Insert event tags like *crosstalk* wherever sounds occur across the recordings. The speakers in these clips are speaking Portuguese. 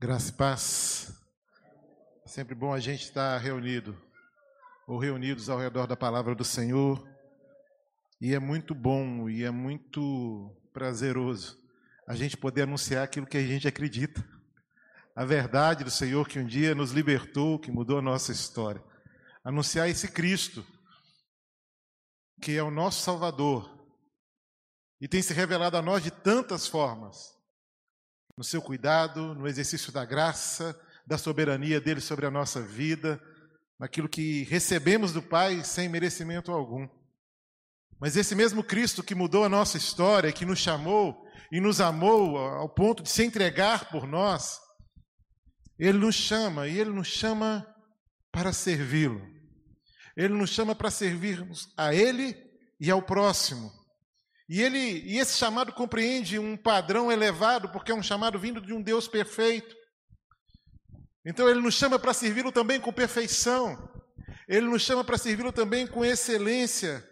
Graça e paz. Sempre bom a gente estar reunido, ou reunidos ao redor da palavra do Senhor. E é muito bom e é muito prazeroso a gente poder anunciar aquilo que a gente acredita. A verdade do Senhor que um dia nos libertou, que mudou a nossa história. Anunciar esse Cristo, que é o nosso Salvador, e tem se revelado a nós de tantas formas no seu cuidado, no exercício da graça, da soberania dele sobre a nossa vida, naquilo que recebemos do Pai sem merecimento algum. Mas esse mesmo Cristo que mudou a nossa história, que nos chamou e nos amou ao ponto de se entregar por nós, ele nos chama e ele nos chama para servi-lo. Ele nos chama para servirmos a ele e ao próximo. E, ele, e esse chamado compreende um padrão elevado, porque é um chamado vindo de um Deus perfeito. Então ele nos chama para servi-lo também com perfeição. Ele nos chama para servi-lo também com excelência,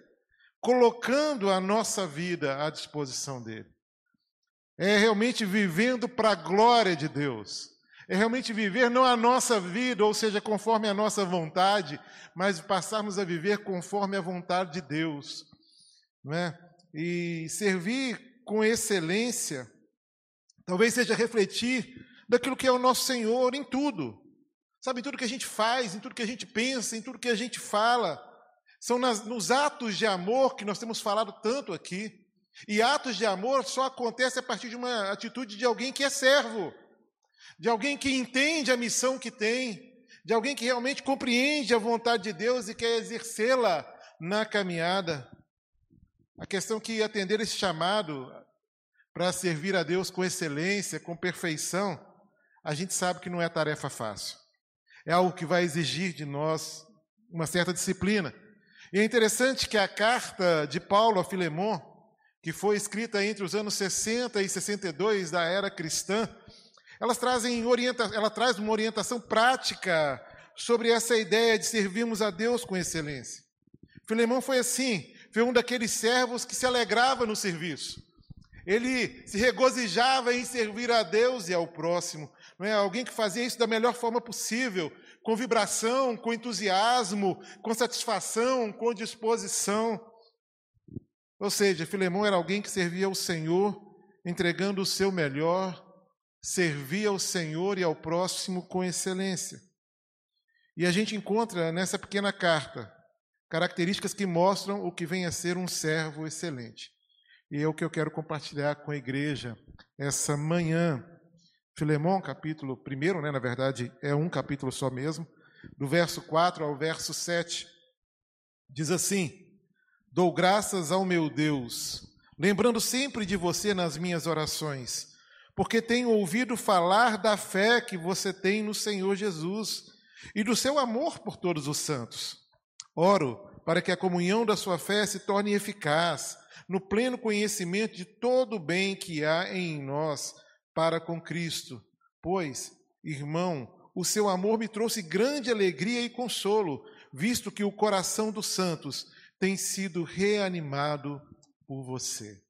colocando a nossa vida à disposição dele. É realmente vivendo para a glória de Deus. É realmente viver não a nossa vida, ou seja, conforme a nossa vontade, mas passarmos a viver conforme a vontade de Deus. Não é? E servir com excelência, talvez seja refletir daquilo que é o nosso Senhor em tudo. Sabe, em tudo que a gente faz, em tudo que a gente pensa, em tudo que a gente fala. São nas, nos atos de amor que nós temos falado tanto aqui. E atos de amor só acontecem a partir de uma atitude de alguém que é servo, de alguém que entende a missão que tem, de alguém que realmente compreende a vontade de Deus e quer exercê-la na caminhada. A questão que atender esse chamado para servir a Deus com excelência, com perfeição, a gente sabe que não é tarefa fácil. É algo que vai exigir de nós uma certa disciplina. E é interessante que a carta de Paulo a Filemon, que foi escrita entre os anos 60 e 62 da era cristã, elas trazem orienta ela traz uma orientação prática sobre essa ideia de servirmos a Deus com excelência. Filemão foi assim, foi um daqueles servos que se alegrava no serviço. Ele se regozijava em servir a Deus e ao próximo. Não é alguém que fazia isso da melhor forma possível, com vibração, com entusiasmo, com satisfação, com disposição. Ou seja, Filemão era alguém que servia ao Senhor, entregando o seu melhor, servia ao Senhor e ao próximo com excelência. E a gente encontra nessa pequena carta características que mostram o que vem a ser um servo excelente. E é o que eu quero compartilhar com a igreja essa manhã. Filemão, capítulo 1, né, na verdade é um capítulo só mesmo, do verso 4 ao verso 7, diz assim: Dou graças ao meu Deus, lembrando sempre de você nas minhas orações, porque tenho ouvido falar da fé que você tem no Senhor Jesus e do seu amor por todos os santos. Oro para que a comunhão da sua fé se torne eficaz, no pleno conhecimento de todo o bem que há em nós para com Cristo. Pois, irmão, o seu amor me trouxe grande alegria e consolo, visto que o coração dos santos tem sido reanimado por você.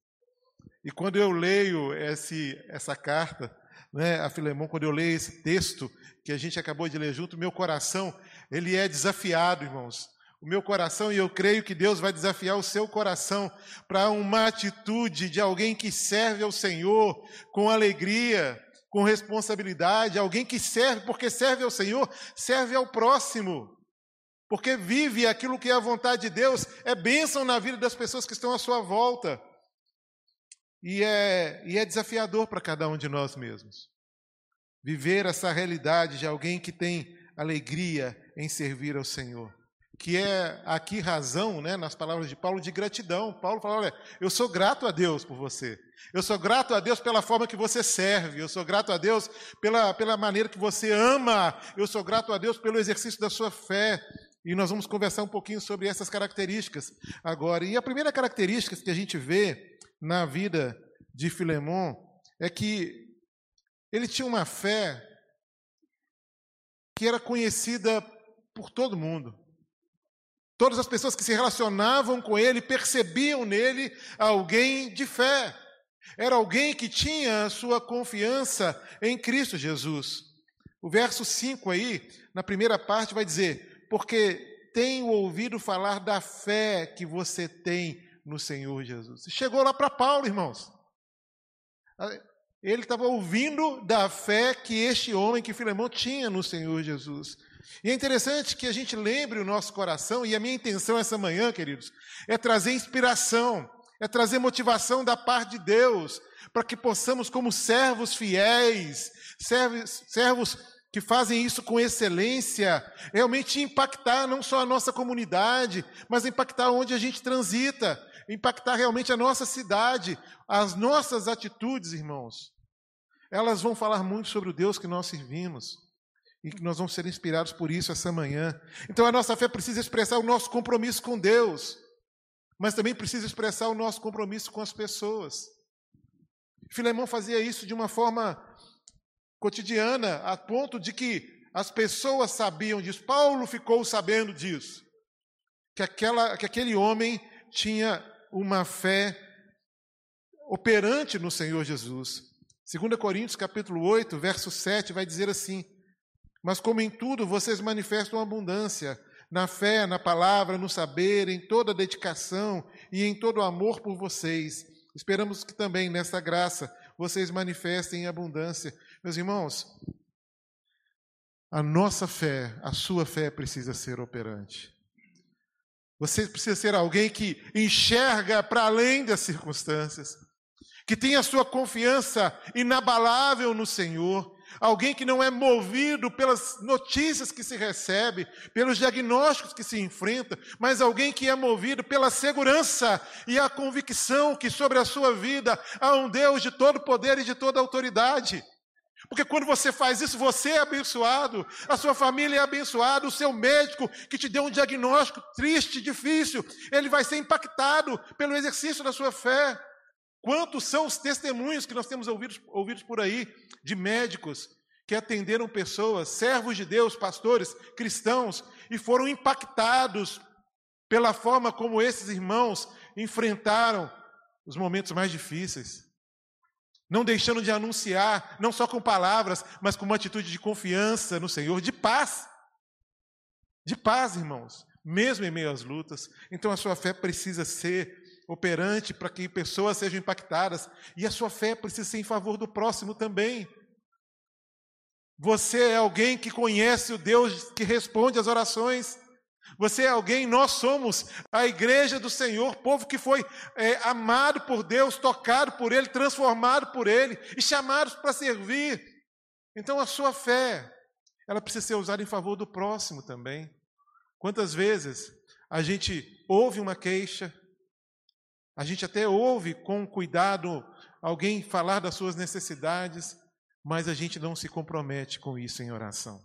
E quando eu leio esse, essa carta, né, a Filemão, quando eu leio esse texto que a gente acabou de ler junto, meu coração, ele é desafiado, irmãos, o meu coração e eu creio que Deus vai desafiar o seu coração para uma atitude de alguém que serve ao Senhor com alegria, com responsabilidade, alguém que serve porque serve ao Senhor, serve ao próximo. Porque vive aquilo que é a vontade de Deus, é bênção na vida das pessoas que estão à sua volta. E é, e é desafiador para cada um de nós mesmos. Viver essa realidade de alguém que tem alegria em servir ao Senhor que é aqui razão, né, nas palavras de Paulo, de gratidão. Paulo fala: olha, eu sou grato a Deus por você. Eu sou grato a Deus pela forma que você serve. Eu sou grato a Deus pela, pela maneira que você ama. Eu sou grato a Deus pelo exercício da sua fé. E nós vamos conversar um pouquinho sobre essas características agora. E a primeira característica que a gente vê na vida de Filemon é que ele tinha uma fé que era conhecida por todo mundo. Todas as pessoas que se relacionavam com ele percebiam nele alguém de fé. Era alguém que tinha sua confiança em Cristo Jesus. O verso 5 aí, na primeira parte, vai dizer: Porque tenho ouvido falar da fé que você tem no Senhor Jesus. Chegou lá para Paulo, irmãos. Ele estava ouvindo da fé que este homem, que Filemão, tinha no Senhor Jesus. E é interessante que a gente lembre o nosso coração, e a minha intenção essa manhã, queridos, é trazer inspiração, é trazer motivação da parte de Deus, para que possamos, como servos fiéis, servos, servos que fazem isso com excelência, realmente impactar não só a nossa comunidade, mas impactar onde a gente transita, impactar realmente a nossa cidade, as nossas atitudes, irmãos. Elas vão falar muito sobre o Deus que nós servimos e que nós vamos ser inspirados por isso essa manhã. Então a nossa fé precisa expressar o nosso compromisso com Deus, mas também precisa expressar o nosso compromisso com as pessoas. Filemão fazia isso de uma forma cotidiana, a ponto de que as pessoas sabiam disso. Paulo ficou sabendo disso. Que, aquela, que aquele homem tinha uma fé operante no Senhor Jesus. 2 Coríntios capítulo 8, verso 7 vai dizer assim: Mas como em tudo vocês manifestam abundância, na fé, na palavra, no saber, em toda dedicação e em todo amor por vocês. Esperamos que também nesta graça vocês manifestem abundância. Meus irmãos, a nossa fé, a sua fé precisa ser operante. Você precisa ser alguém que enxerga para além das circunstâncias, que tem a sua confiança inabalável no Senhor, alguém que não é movido pelas notícias que se recebe, pelos diagnósticos que se enfrenta, mas alguém que é movido pela segurança e a convicção que sobre a sua vida há um Deus de todo poder e de toda autoridade. Porque quando você faz isso, você é abençoado, a sua família é abençoada, o seu médico que te deu um diagnóstico triste, difícil, ele vai ser impactado pelo exercício da sua fé. Quantos são os testemunhos que nós temos ouvidos por aí de médicos que atenderam pessoas, servos de Deus, pastores, cristãos, e foram impactados pela forma como esses irmãos enfrentaram os momentos mais difíceis. Não deixando de anunciar, não só com palavras, mas com uma atitude de confiança no Senhor, de paz. De paz, irmãos, mesmo em meio às lutas. Então a sua fé precisa ser operante para que pessoas sejam impactadas. E a sua fé precisa ser em favor do próximo também. Você é alguém que conhece o Deus que responde às orações. Você é alguém, nós somos a igreja do Senhor, povo que foi é, amado por Deus, tocado por Ele, transformado por Ele e chamados para servir. Então a sua fé, ela precisa ser usada em favor do próximo também. Quantas vezes a gente ouve uma queixa, a gente até ouve com cuidado alguém falar das suas necessidades, mas a gente não se compromete com isso em oração.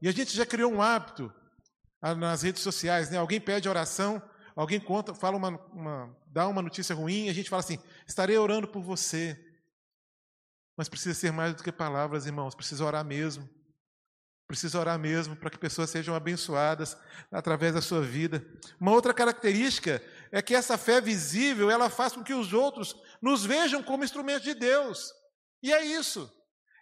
E a gente já criou um hábito ah, nas redes sociais, né? Alguém pede oração, alguém conta, fala uma, uma, dá uma notícia ruim, a gente fala assim: estarei orando por você. Mas precisa ser mais do que palavras, irmãos, precisa orar mesmo. Precisa orar mesmo para que pessoas sejam abençoadas através da sua vida. Uma outra característica é que essa fé visível, ela faz com que os outros nos vejam como instrumentos de Deus. E é isso.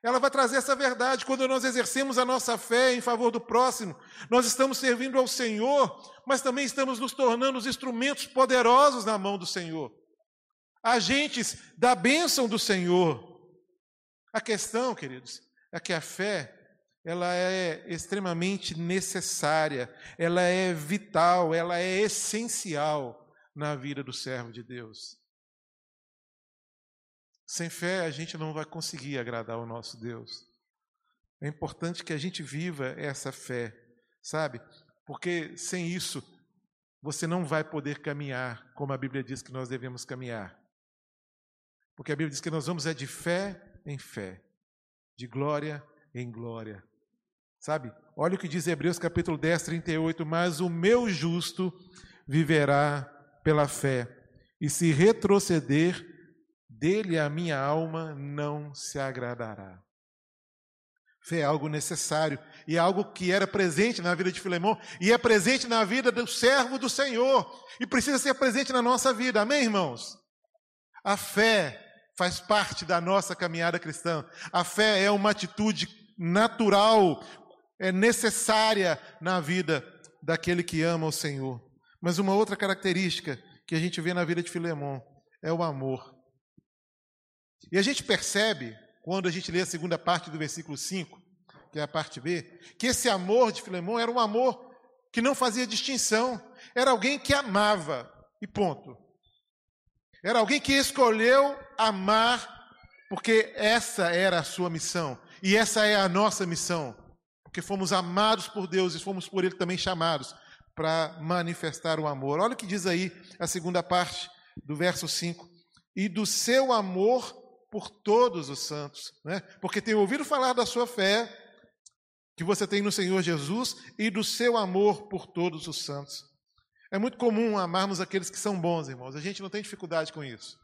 Ela vai trazer essa verdade. Quando nós exercemos a nossa fé em favor do próximo, nós estamos servindo ao Senhor, mas também estamos nos tornando os instrumentos poderosos na mão do Senhor. Agentes da bênção do Senhor. A questão, queridos, é que a fé ela é extremamente necessária, ela é vital, ela é essencial na vida do servo de Deus. Sem fé, a gente não vai conseguir agradar o nosso Deus. É importante que a gente viva essa fé, sabe? Porque sem isso, você não vai poder caminhar como a Bíblia diz que nós devemos caminhar. Porque a Bíblia diz que nós vamos é de fé em fé, de glória em glória. Sabe? Olha o que diz Hebreus capítulo 10, 38. Mas o meu justo viverá pela fé, e se retroceder, dele a minha alma não se agradará. Fé é algo necessário e é algo que era presente na vida de Filemão e é presente na vida do servo do Senhor e precisa ser presente na nossa vida. Amém, irmãos? A fé faz parte da nossa caminhada cristã. A fé é uma atitude natural, é necessária na vida daquele que ama o Senhor. Mas uma outra característica que a gente vê na vida de Filemão é o amor. E a gente percebe, quando a gente lê a segunda parte do versículo 5, que é a parte B, que esse amor de Filemão era um amor que não fazia distinção, era alguém que amava, e ponto. Era alguém que escolheu amar, porque essa era a sua missão, e essa é a nossa missão, porque fomos amados por Deus e fomos por Ele também chamados para manifestar o amor. Olha o que diz aí a segunda parte do verso 5: e do seu amor por todos os santos, né? porque tenho ouvido falar da sua fé que você tem no Senhor Jesus e do seu amor por todos os santos. É muito comum amarmos aqueles que são bons, irmãos. A gente não tem dificuldade com isso.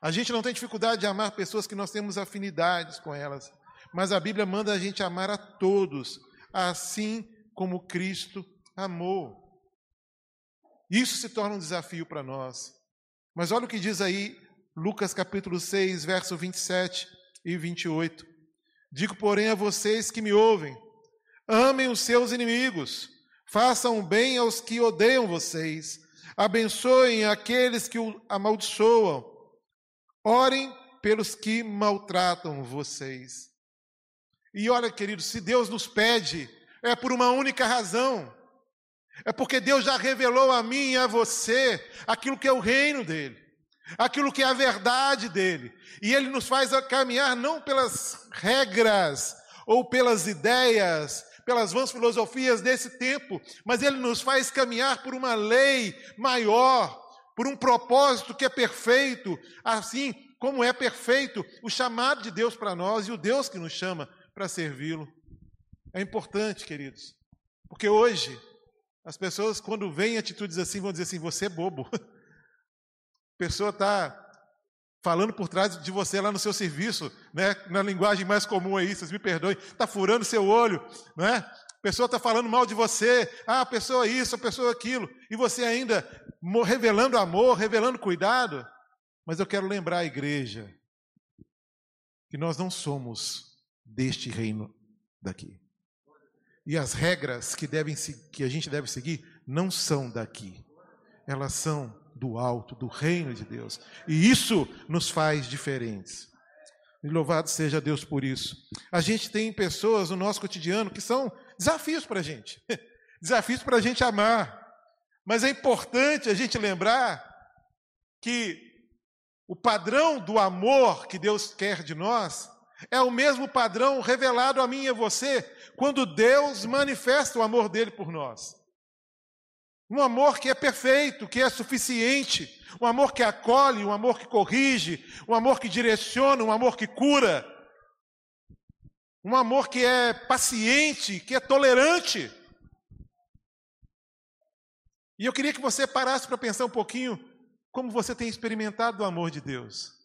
A gente não tem dificuldade de amar pessoas que nós temos afinidades com elas. Mas a Bíblia manda a gente amar a todos, assim como Cristo amou. Isso se torna um desafio para nós. Mas olha o que diz aí Lucas capítulo 6, verso 27 e 28. Digo, porém, a vocês que me ouvem, Amem os seus inimigos, façam bem aos que odeiam vocês, abençoem aqueles que o amaldiçoam, orem pelos que maltratam vocês. E olha, queridos, se Deus nos pede, é por uma única razão. É porque Deus já revelou a mim e a você aquilo que é o reino dele, aquilo que é a verdade dele. E ele nos faz caminhar não pelas regras ou pelas ideias, pelas vãs filosofias desse tempo, mas ele nos faz caminhar por uma lei maior, por um propósito que é perfeito, assim como é perfeito o chamado de Deus para nós e o Deus que nos chama para servi-lo. É importante, queridos, porque hoje as pessoas, quando veem atitudes assim, vão dizer assim: você é bobo. A *laughs* pessoa está falando por trás de você lá no seu serviço, né? na linguagem mais comum aí, vocês me perdoem, está furando seu olho, né? a pessoa está falando mal de você, ah, a pessoa isso, a pessoa aquilo, e você ainda revelando amor, revelando cuidado. Mas eu quero lembrar a igreja que nós não somos deste reino daqui. E as regras que, devem, que a gente deve seguir não são daqui, elas são do alto, do reino de Deus. E isso nos faz diferentes. E louvado seja Deus por isso. A gente tem pessoas no nosso cotidiano que são desafios para a gente, *laughs* desafios para a gente amar. Mas é importante a gente lembrar que o padrão do amor que Deus quer de nós é o mesmo padrão revelado a mim e a você quando Deus manifesta o amor dele por nós. Um amor que é perfeito, que é suficiente, um amor que acolhe, um amor que corrige, um amor que direciona, um amor que cura, um amor que é paciente, que é tolerante. E eu queria que você parasse para pensar um pouquinho como você tem experimentado o amor de Deus.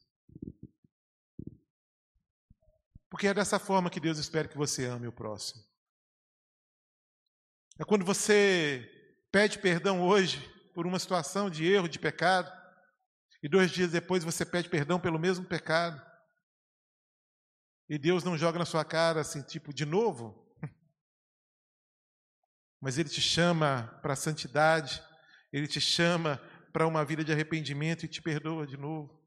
Porque é dessa forma que Deus espera que você ame o próximo. É quando você pede perdão hoje por uma situação de erro, de pecado, e dois dias depois você pede perdão pelo mesmo pecado, e Deus não joga na sua cara assim, tipo, de novo, *laughs* mas Ele te chama para a santidade, Ele te chama para uma vida de arrependimento e te perdoa de novo.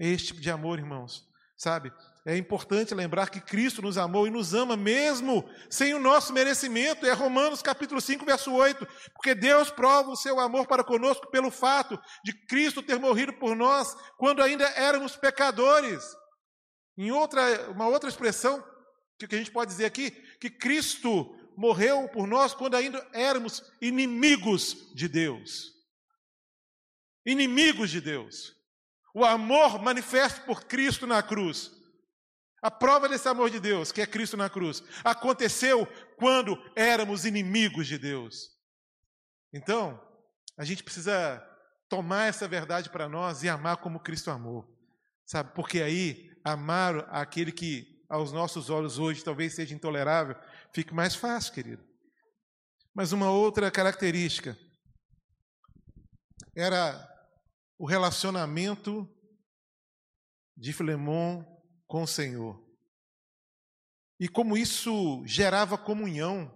É esse tipo de amor, irmãos, sabe? É importante lembrar que Cristo nos amou e nos ama mesmo sem o nosso merecimento. É Romanos capítulo 5, verso 8. Porque Deus prova o seu amor para conosco pelo fato de Cristo ter morrido por nós quando ainda éramos pecadores. Em outra, uma outra expressão que a gente pode dizer aqui, que Cristo morreu por nós quando ainda éramos inimigos de Deus. Inimigos de Deus. O amor manifesto por Cristo na cruz a prova desse amor de Deus, que é Cristo na cruz, aconteceu quando éramos inimigos de Deus. Então, a gente precisa tomar essa verdade para nós e amar como Cristo amou. Sabe? Porque aí amar aquele que aos nossos olhos hoje talvez seja intolerável, fica mais fácil, querido. Mas uma outra característica era o relacionamento de Filemon com o Senhor. E como isso gerava comunhão,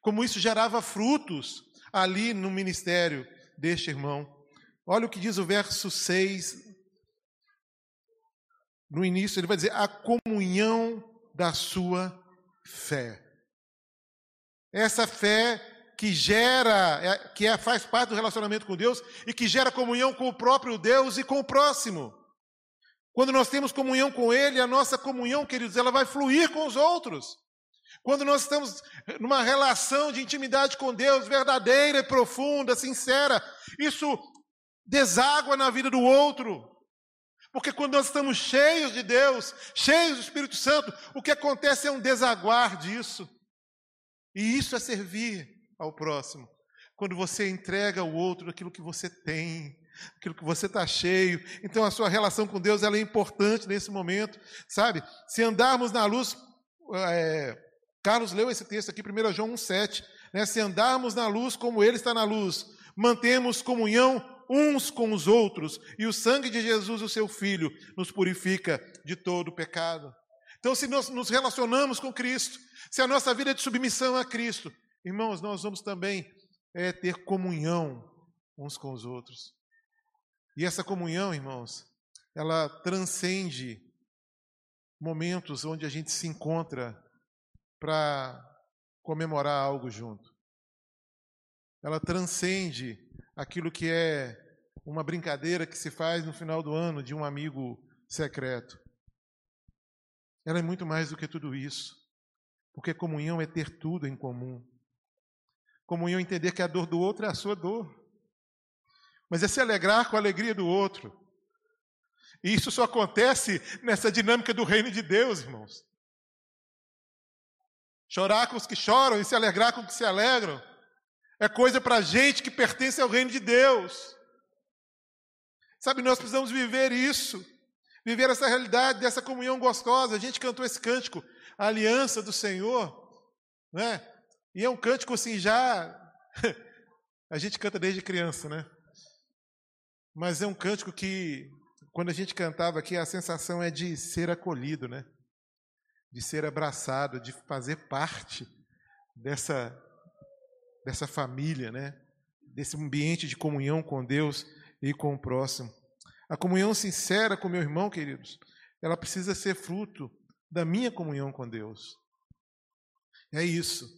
como isso gerava frutos ali no ministério deste irmão. Olha o que diz o verso 6. No início, ele vai dizer: a comunhão da sua fé. Essa fé que gera, é, que é, faz parte do relacionamento com Deus e que gera comunhão com o próprio Deus e com o próximo. Quando nós temos comunhão com Ele, a nossa comunhão, queridos, ela vai fluir com os outros. Quando nós estamos numa relação de intimidade com Deus verdadeira profunda, sincera, isso deságua na vida do outro. Porque quando nós estamos cheios de Deus, cheios do Espírito Santo, o que acontece é um desaguar disso. E isso é servir ao próximo. Quando você entrega ao outro aquilo que você tem, aquilo que você está cheio. Então a sua relação com Deus ela é importante nesse momento, sabe? Se andarmos na luz, é, Carlos leu esse texto aqui, 1 João 1,7. Né? Se andarmos na luz como Ele está na luz, mantemos comunhão uns com os outros, e o sangue de Jesus, o seu Filho, nos purifica de todo pecado. Então, se nós nos relacionamos com Cristo, se a nossa vida é de submissão a Cristo, irmãos, nós vamos também é, ter comunhão uns com os outros. E essa comunhão, irmãos, ela transcende momentos onde a gente se encontra para comemorar algo junto. Ela transcende aquilo que é uma brincadeira que se faz no final do ano de um amigo secreto. Ela é muito mais do que tudo isso. Porque comunhão é ter tudo em comum. Comunhão entender que a dor do outro é a sua dor. Mas é se alegrar com a alegria do outro. E isso só acontece nessa dinâmica do reino de Deus, irmãos. Chorar com os que choram e se alegrar com os que se alegram é coisa para gente que pertence ao reino de Deus. Sabe, nós precisamos viver isso, viver essa realidade dessa comunhão gostosa. A gente cantou esse cântico, a aliança do Senhor, né? E é um cântico assim já *laughs* a gente canta desde criança, né? Mas é um cântico que quando a gente cantava aqui a sensação é de ser acolhido, né? de ser abraçado, de fazer parte dessa, dessa família, né? desse ambiente de comunhão com Deus e com o próximo. A comunhão sincera com meu irmão, queridos, ela precisa ser fruto da minha comunhão com Deus. É isso,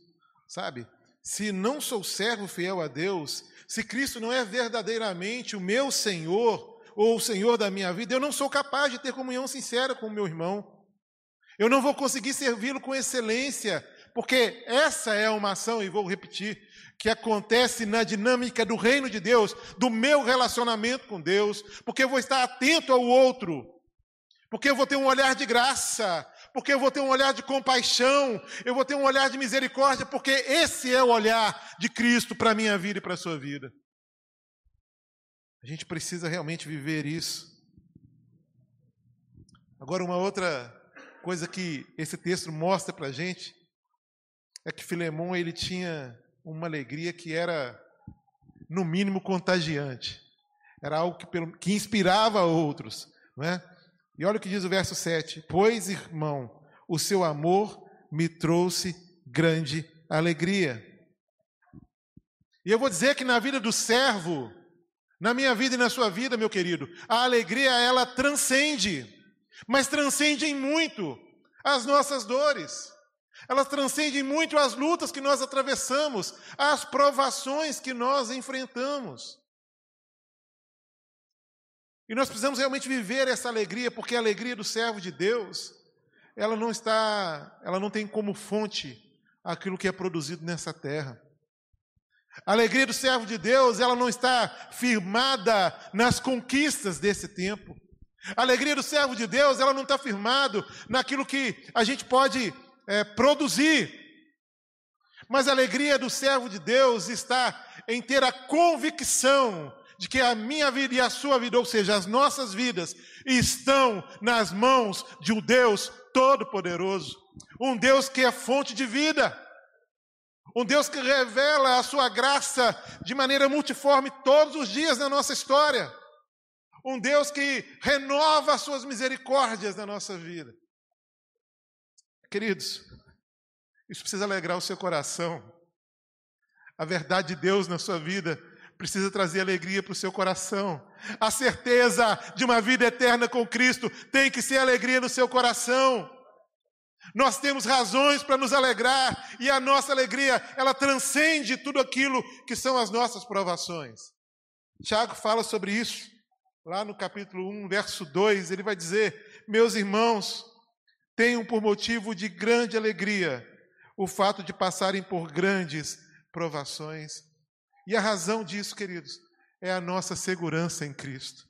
sabe? Se não sou servo fiel a Deus, se Cristo não é verdadeiramente o meu Senhor ou o Senhor da minha vida, eu não sou capaz de ter comunhão sincera com o meu irmão. Eu não vou conseguir servi-lo com excelência, porque essa é uma ação, e vou repetir, que acontece na dinâmica do reino de Deus, do meu relacionamento com Deus, porque eu vou estar atento ao outro, porque eu vou ter um olhar de graça, porque eu vou ter um olhar de compaixão, eu vou ter um olhar de misericórdia, porque esse é o olhar de Cristo para a minha vida e para a sua vida. A gente precisa realmente viver isso. Agora, uma outra coisa que esse texto mostra para a gente é que Filemão ele tinha uma alegria que era, no mínimo, contagiante. Era algo que, que inspirava outros. Não é? E olha o que diz o verso 7: Pois, irmão, o seu amor me trouxe grande alegria. E eu vou dizer que na vida do servo, na minha vida e na sua vida, meu querido, a alegria ela transcende mas transcendem muito as nossas dores. Elas transcendem muito as lutas que nós atravessamos, as provações que nós enfrentamos. E nós precisamos realmente viver essa alegria, porque a alegria do servo de Deus, ela não está, ela não tem como fonte aquilo que é produzido nessa terra. A alegria do servo de Deus, ela não está firmada nas conquistas desse tempo. A alegria do servo de Deus, ela não está firmado naquilo que a gente pode é, produzir. Mas a alegria do servo de Deus está em ter a convicção de que a minha vida e a sua vida, ou seja, as nossas vidas, estão nas mãos de um Deus Todo-Poderoso, um Deus que é fonte de vida, um Deus que revela a sua graça de maneira multiforme todos os dias na nossa história. Um Deus que renova as suas misericórdias na nossa vida. Queridos, isso precisa alegrar o seu coração. A verdade de Deus na sua vida precisa trazer alegria para o seu coração. A certeza de uma vida eterna com Cristo tem que ser alegria no seu coração. Nós temos razões para nos alegrar e a nossa alegria, ela transcende tudo aquilo que são as nossas provações. Tiago fala sobre isso, lá no capítulo 1, verso 2, ele vai dizer: Meus irmãos, tenham por motivo de grande alegria o fato de passarem por grandes provações. E a razão disso, queridos, é a nossa segurança em Cristo.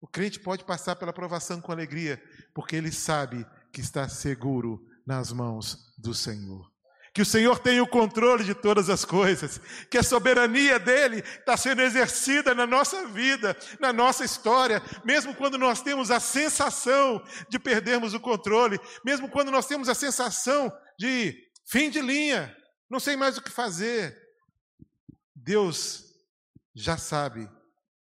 O crente pode passar pela provação com alegria, porque ele sabe que está seguro nas mãos do Senhor. Que o Senhor tem o controle de todas as coisas, que a soberania dele está sendo exercida na nossa vida, na nossa história, mesmo quando nós temos a sensação de perdermos o controle, mesmo quando nós temos a sensação de fim de linha, não sei mais o que fazer. Deus já sabe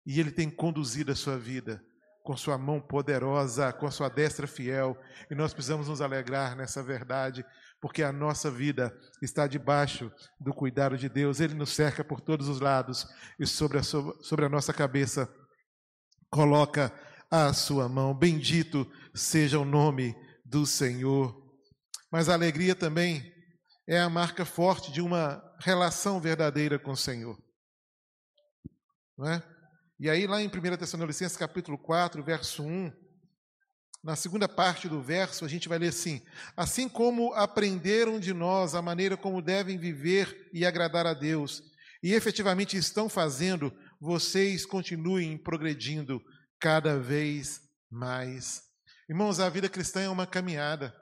e Ele tem conduzido a sua vida com sua mão poderosa, com sua destra fiel, e nós precisamos nos alegrar nessa verdade, porque a nossa vida está debaixo do cuidado de Deus, Ele nos cerca por todos os lados e sobre a, sobre a nossa cabeça coloca a sua mão. Bendito seja o nome do Senhor. Mas a alegria também é a marca forte de uma relação verdadeira com o Senhor. Não é? E aí, lá em 1 Tessalonicenses, capítulo 4, verso 1, na segunda parte do verso, a gente vai ler assim: Assim como aprenderam de nós a maneira como devem viver e agradar a Deus, e efetivamente estão fazendo, vocês continuem progredindo cada vez mais. Irmãos, a vida cristã é uma caminhada.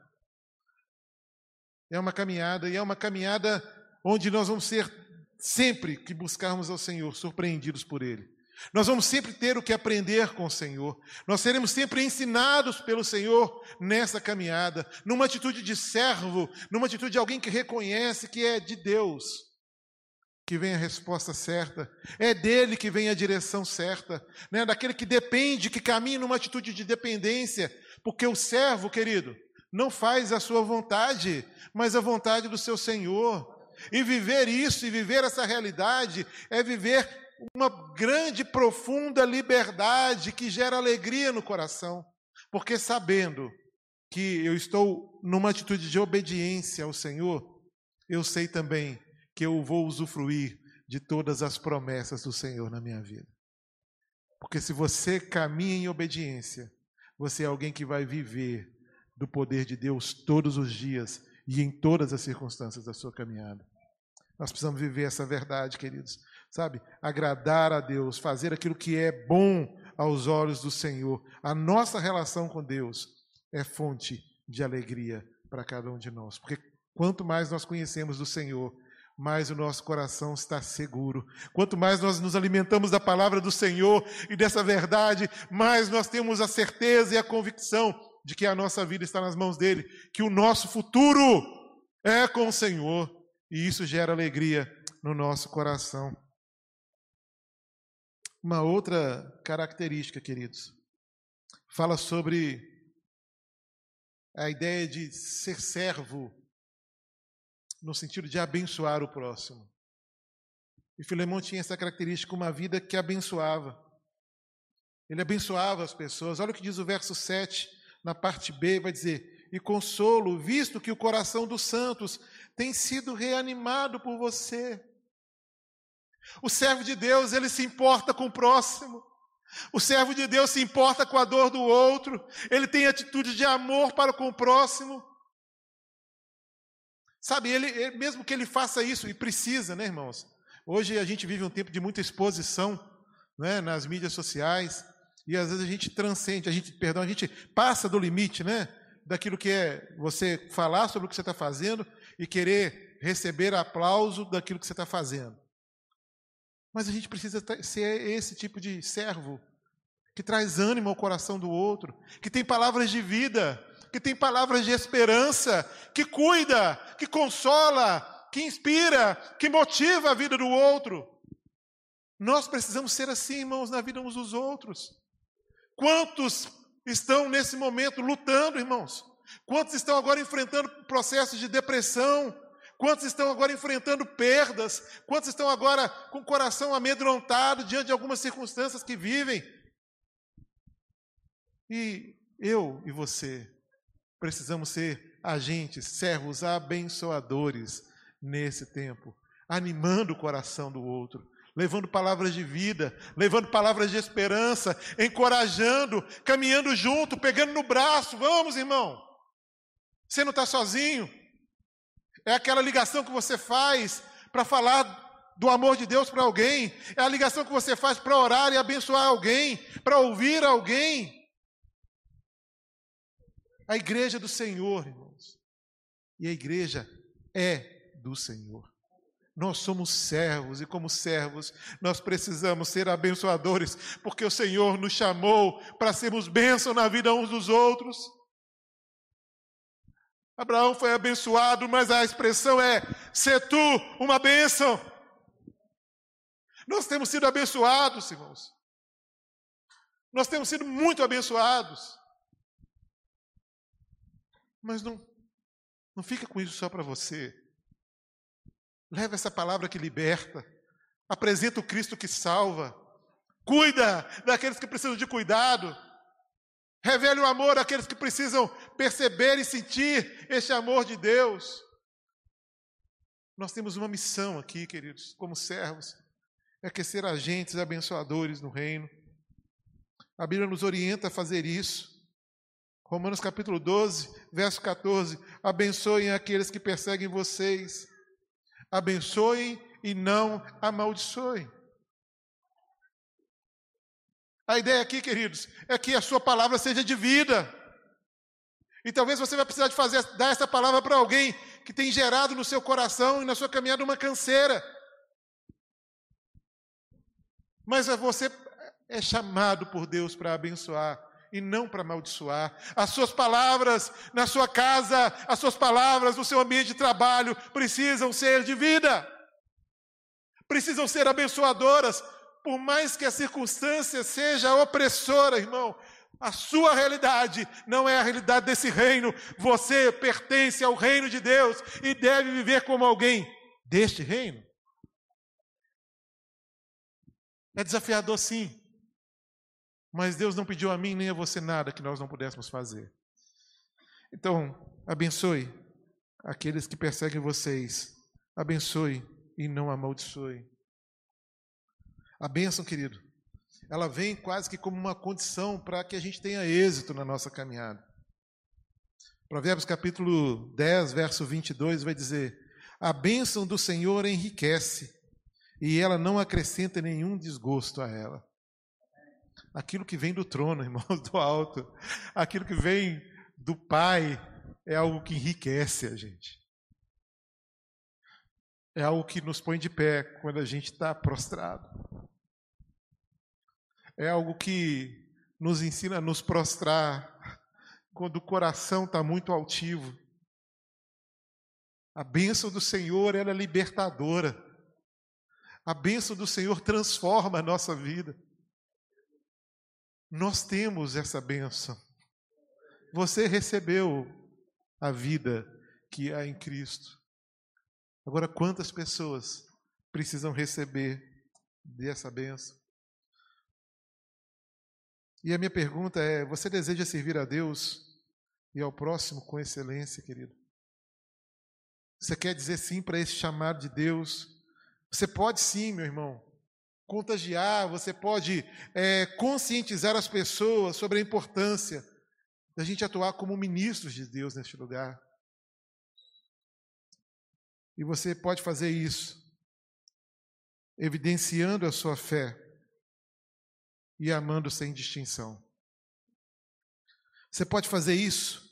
É uma caminhada, e é uma caminhada onde nós vamos ser, sempre que buscarmos ao Senhor, surpreendidos por Ele. Nós vamos sempre ter o que aprender com o Senhor. Nós seremos sempre ensinados pelo Senhor nessa caminhada, numa atitude de servo, numa atitude de alguém que reconhece que é de Deus que vem a resposta certa, é dele que vem a direção certa, né? daquele que depende, que caminha numa atitude de dependência, porque o servo, querido, não faz a sua vontade, mas a vontade do seu Senhor. E viver isso, e viver essa realidade, é viver uma grande, profunda liberdade que gera alegria no coração, porque sabendo que eu estou numa atitude de obediência ao Senhor, eu sei também que eu vou usufruir de todas as promessas do Senhor na minha vida. Porque se você caminha em obediência, você é alguém que vai viver do poder de Deus todos os dias e em todas as circunstâncias da sua caminhada. Nós precisamos viver essa verdade, queridos sabe? Agradar a Deus, fazer aquilo que é bom aos olhos do Senhor. A nossa relação com Deus é fonte de alegria para cada um de nós, porque quanto mais nós conhecemos do Senhor, mais o nosso coração está seguro. Quanto mais nós nos alimentamos da palavra do Senhor e dessa verdade, mais nós temos a certeza e a convicção de que a nossa vida está nas mãos dele, que o nosso futuro é com o Senhor, e isso gera alegria no nosso coração. Uma outra característica, queridos, fala sobre a ideia de ser servo, no sentido de abençoar o próximo. E Filemão tinha essa característica, uma vida que abençoava. Ele abençoava as pessoas. Olha o que diz o verso 7, na parte B, vai dizer: E consolo, visto que o coração dos santos tem sido reanimado por você. O servo de Deus, ele se importa com o próximo. O servo de Deus se importa com a dor do outro. Ele tem atitude de amor para com o próximo. Sabe, ele, ele, mesmo que ele faça isso, e precisa, né, irmãos? Hoje a gente vive um tempo de muita exposição né, nas mídias sociais, e às vezes a gente transcende, a gente, perdão, a gente passa do limite, né? Daquilo que é você falar sobre o que você está fazendo e querer receber aplauso daquilo que você está fazendo. Mas a gente precisa ser esse tipo de servo que traz ânimo ao coração do outro, que tem palavras de vida, que tem palavras de esperança, que cuida, que consola, que inspira, que motiva a vida do outro. Nós precisamos ser assim, irmãos, na vida uns dos outros. Quantos estão nesse momento lutando, irmãos? Quantos estão agora enfrentando processos de depressão? Quantos estão agora enfrentando perdas? Quantos estão agora com o coração amedrontado diante de algumas circunstâncias que vivem? E eu e você precisamos ser agentes, servos abençoadores nesse tempo, animando o coração do outro, levando palavras de vida, levando palavras de esperança, encorajando, caminhando junto, pegando no braço. Vamos, irmão. Você não está sozinho. É aquela ligação que você faz para falar do amor de Deus para alguém. É a ligação que você faz para orar e abençoar alguém, para ouvir alguém. A igreja do Senhor, irmãos. E a igreja é do Senhor. Nós somos servos e, como servos, nós precisamos ser abençoadores, porque o Senhor nos chamou para sermos bênção na vida uns dos outros. Abraão foi abençoado, mas a expressão é: ser tu uma bênção. Nós temos sido abençoados, irmãos. Nós temos sido muito abençoados. Mas não, não fica com isso só para você. Leva essa palavra que liberta. Apresenta o Cristo que salva. Cuida daqueles que precisam de cuidado. Revele o amor àqueles que precisam perceber e sentir este amor de Deus. Nós temos uma missão aqui, queridos, como servos, é que ser agentes abençoadores no reino. A Bíblia nos orienta a fazer isso. Romanos capítulo 12, verso 14: Abençoem aqueles que perseguem vocês, abençoem e não amaldiçoem. A ideia aqui, queridos, é que a sua palavra seja de vida. E talvez você vai precisar de fazer, dar essa palavra para alguém que tem gerado no seu coração e na sua caminhada uma canseira. Mas você é chamado por Deus para abençoar e não para amaldiçoar. As suas palavras na sua casa, as suas palavras no seu ambiente de trabalho precisam ser de vida. Precisam ser abençoadoras, por mais que a circunstância seja opressora, irmão. A sua realidade não é a realidade desse reino. Você pertence ao reino de Deus e deve viver como alguém deste reino. É desafiador, sim. Mas Deus não pediu a mim nem a você nada que nós não pudéssemos fazer. Então, abençoe aqueles que perseguem vocês. Abençoe e não amaldiçoe. A bênção, querido, ela vem quase que como uma condição para que a gente tenha êxito na nossa caminhada. Provérbios capítulo 10, verso 22 vai dizer: A bênção do Senhor enriquece, e ela não acrescenta nenhum desgosto a ela aquilo que vem do trono, *laughs* irmãos, do alto, aquilo que vem do Pai, é algo que enriquece a gente. É algo que nos põe de pé quando a gente está prostrado. É algo que nos ensina a nos prostrar quando o coração está muito altivo. A bênção do Senhor, ela é libertadora. A bênção do Senhor transforma a nossa vida. Nós temos essa benção. Você recebeu a vida que há em Cristo. Agora, quantas pessoas precisam receber dessa benção? E a minha pergunta é: você deseja servir a Deus e ao próximo com excelência, querido? Você quer dizer sim para esse chamado de Deus? Você pode sim, meu irmão contagiar, você pode é, conscientizar as pessoas sobre a importância da gente atuar como ministros de Deus neste lugar. E você pode fazer isso, evidenciando a sua fé e amando sem distinção. Você pode fazer isso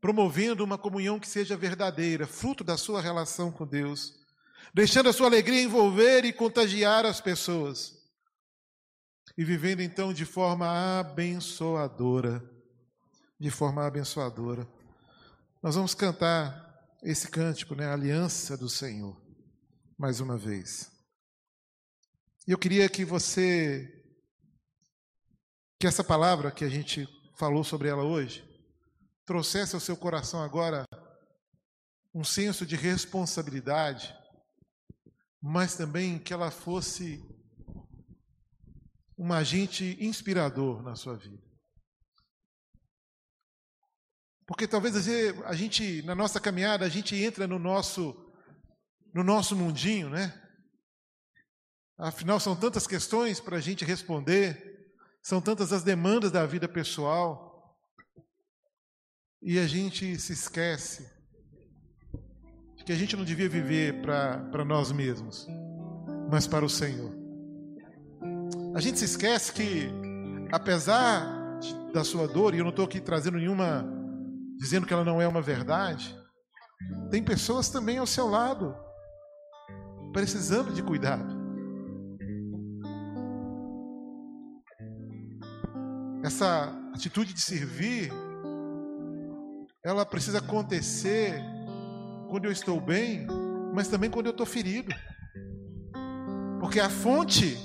promovendo uma comunhão que seja verdadeira, fruto da sua relação com Deus deixando a sua alegria envolver e contagiar as pessoas, e vivendo então de forma abençoadora. De forma abençoadora. Nós vamos cantar esse cântico, né? Aliança do Senhor, mais uma vez. E eu queria que você que essa palavra que a gente falou sobre ela hoje trouxesse ao seu coração agora um senso de responsabilidade, mas também que ela fosse um agente inspirador na sua vida. Porque talvez a gente, na nossa caminhada, a gente entra no nosso, no nosso mundinho, né? Afinal, são tantas questões para a gente responder, são tantas as demandas da vida pessoal, e a gente se esquece que a gente não devia viver para nós mesmos, mas para o Senhor. A gente se esquece que, apesar da sua dor, e eu não estou aqui trazendo nenhuma, dizendo que ela não é uma verdade, tem pessoas também ao seu lado, precisando de cuidado. Essa atitude de servir, ela precisa acontecer quando eu estou bem, mas também quando eu estou ferido. Porque a fonte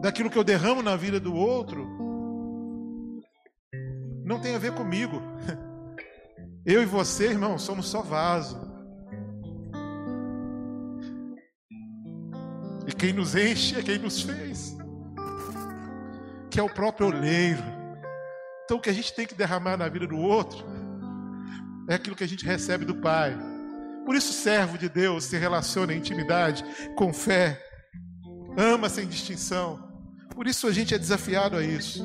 daquilo que eu derramo na vida do outro, não tem a ver comigo. *laughs* Eu e você, irmão, somos só vaso. E quem nos enche é quem nos fez, que é o próprio oleiro. Então, o que a gente tem que derramar na vida do outro é aquilo que a gente recebe do Pai. Por isso, servo de Deus se relaciona em intimidade, com fé, ama sem distinção, por isso a gente é desafiado a isso.